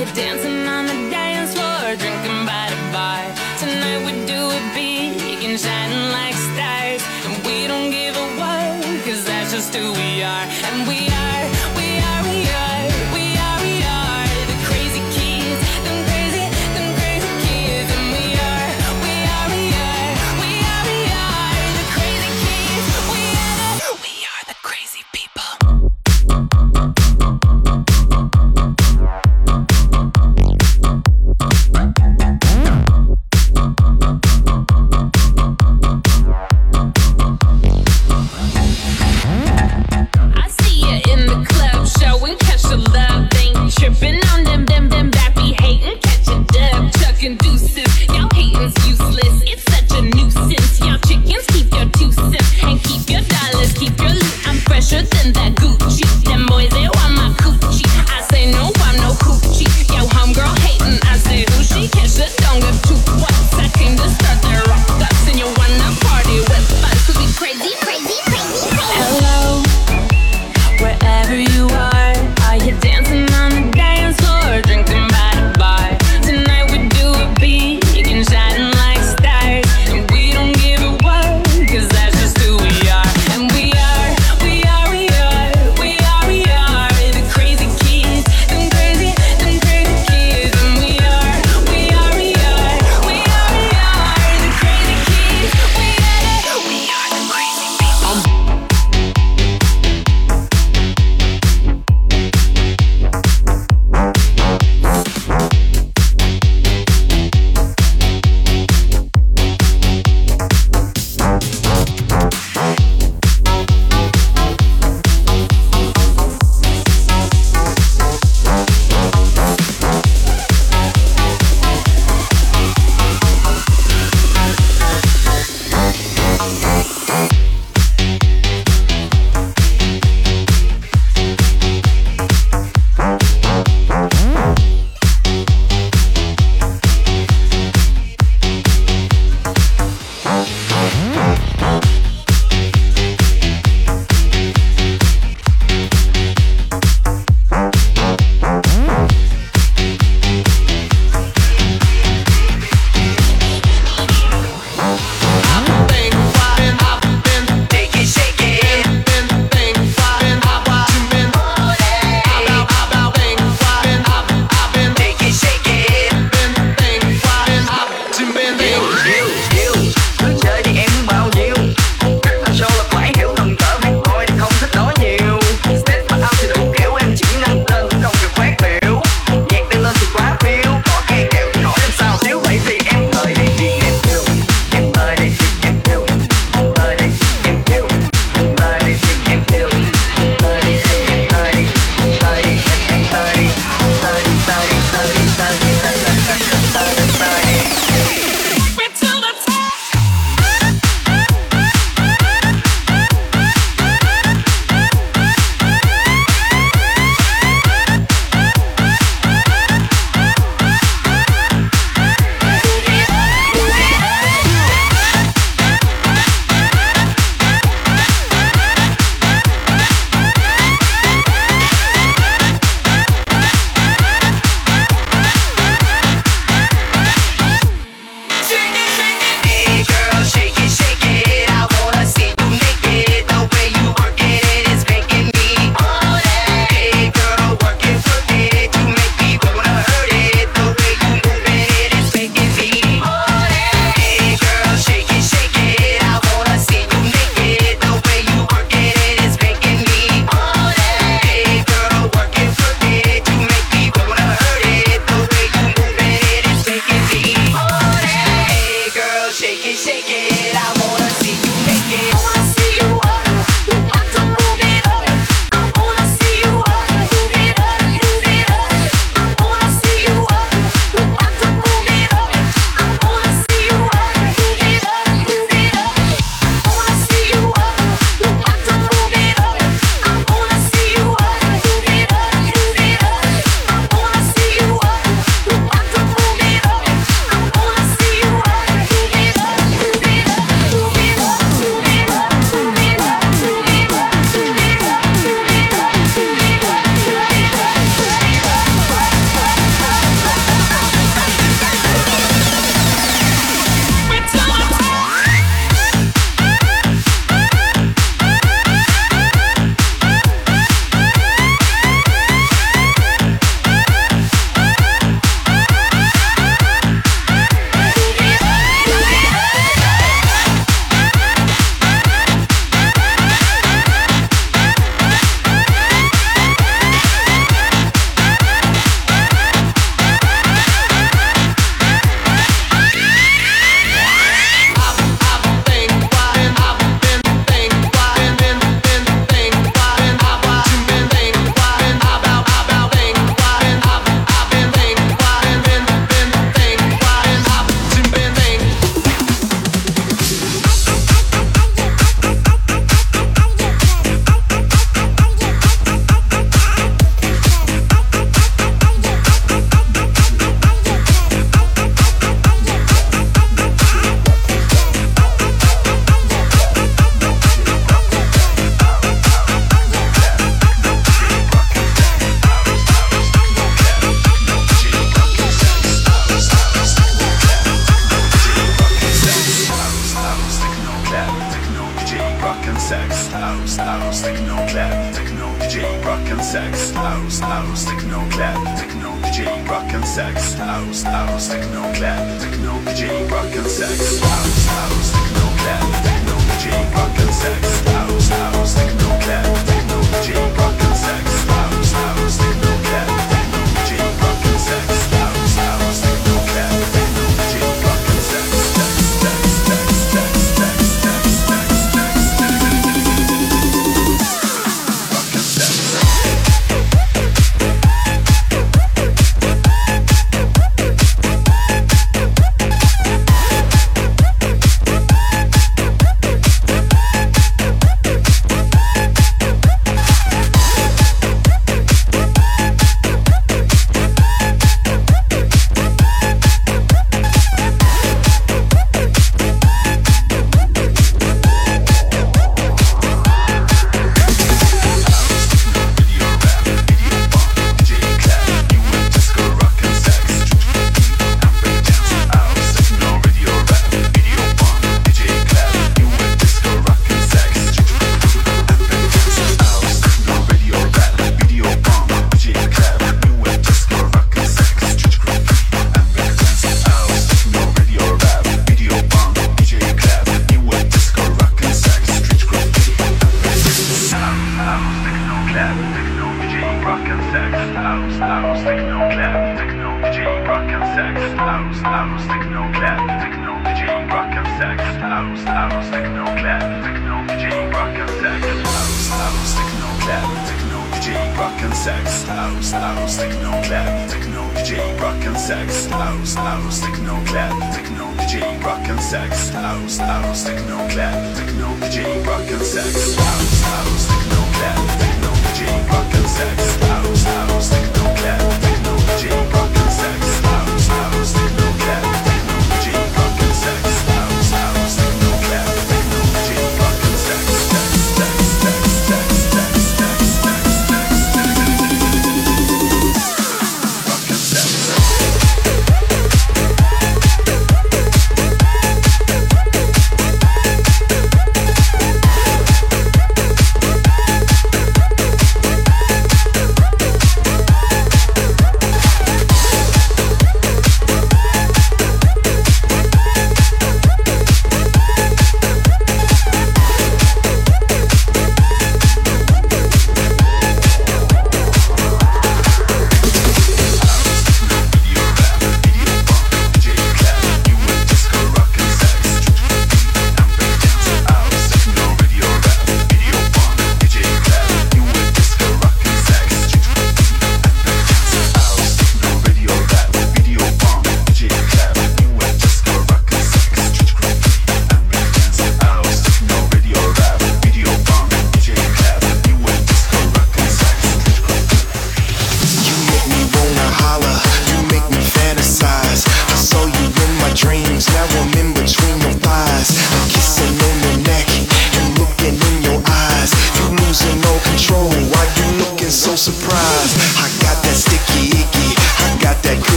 You're dancing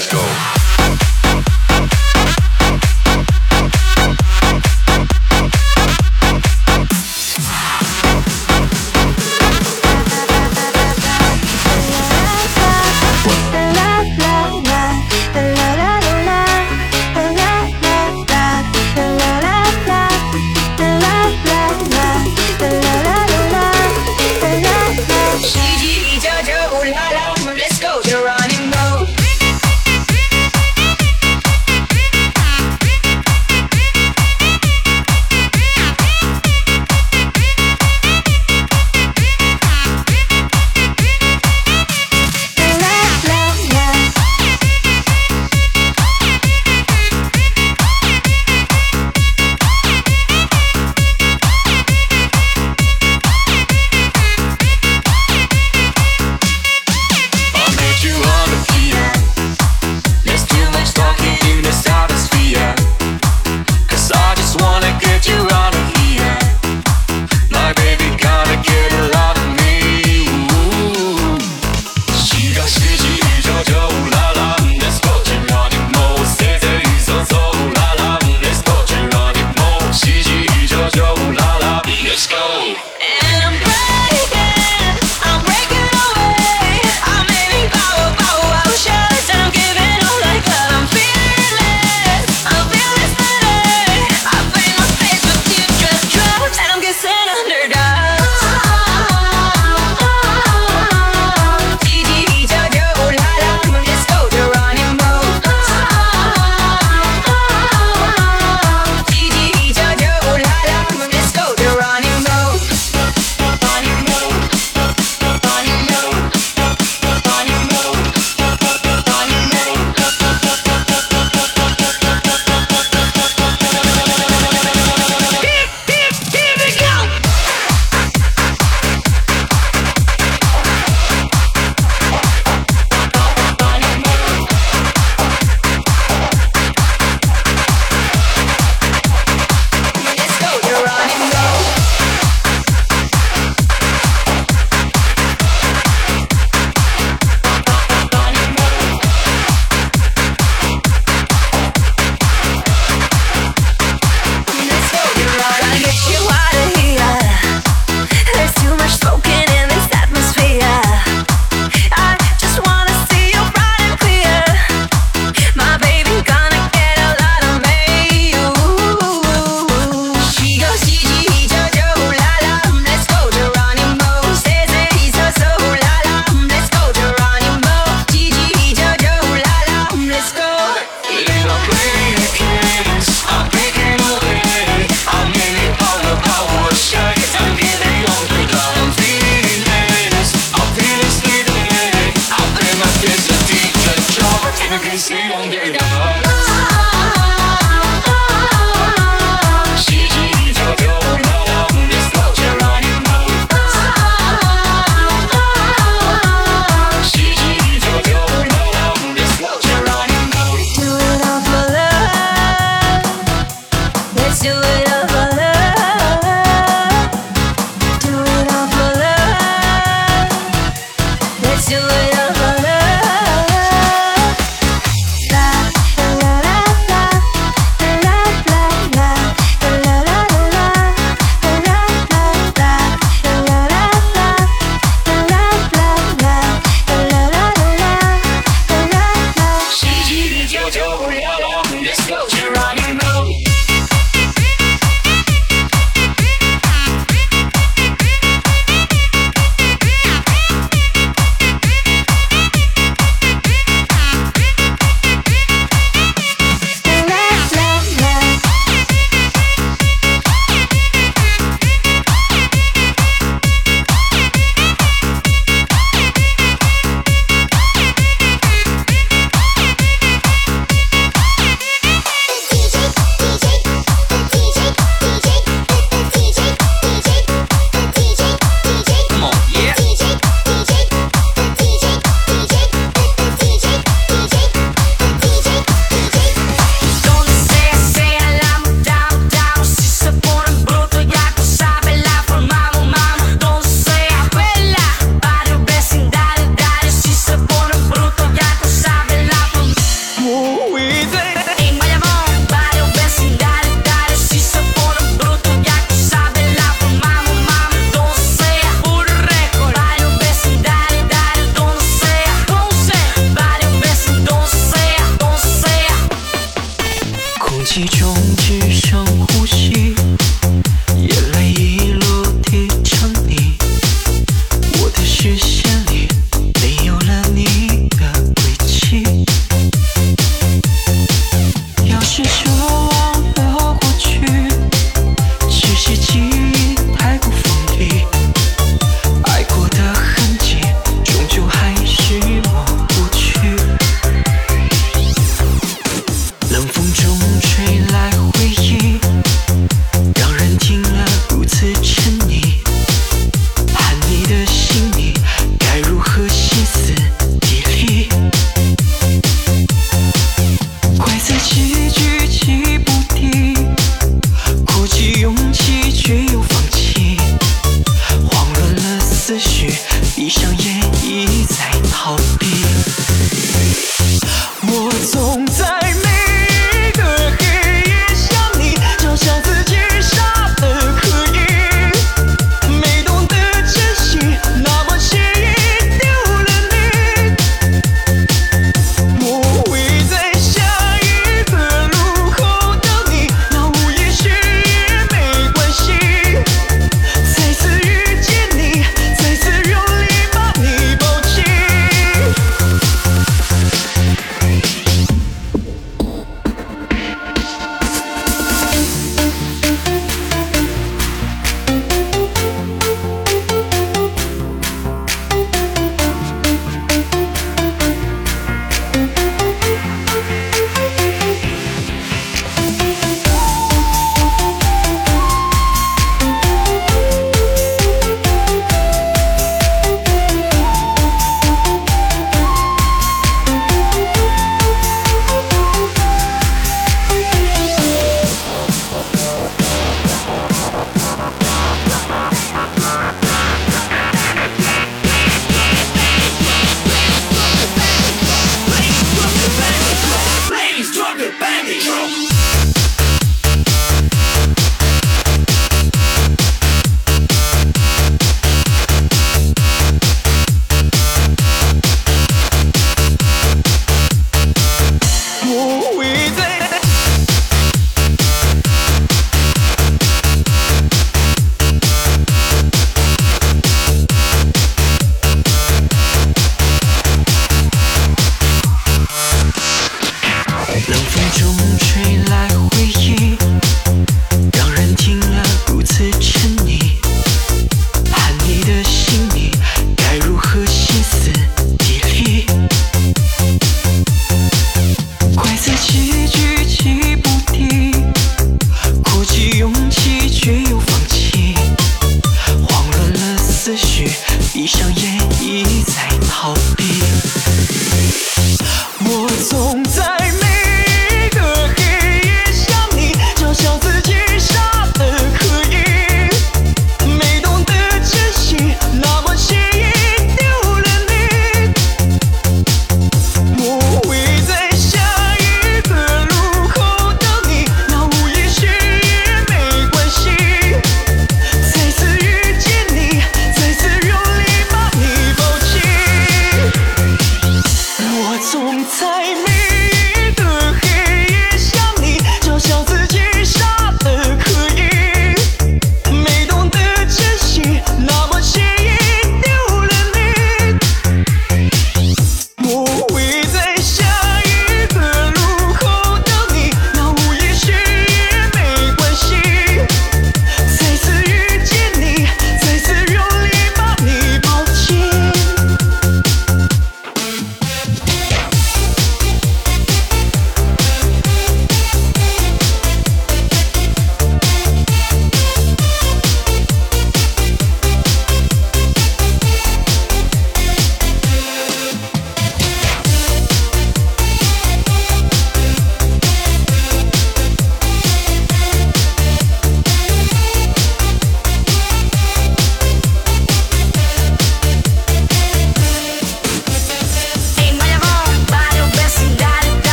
Let's go.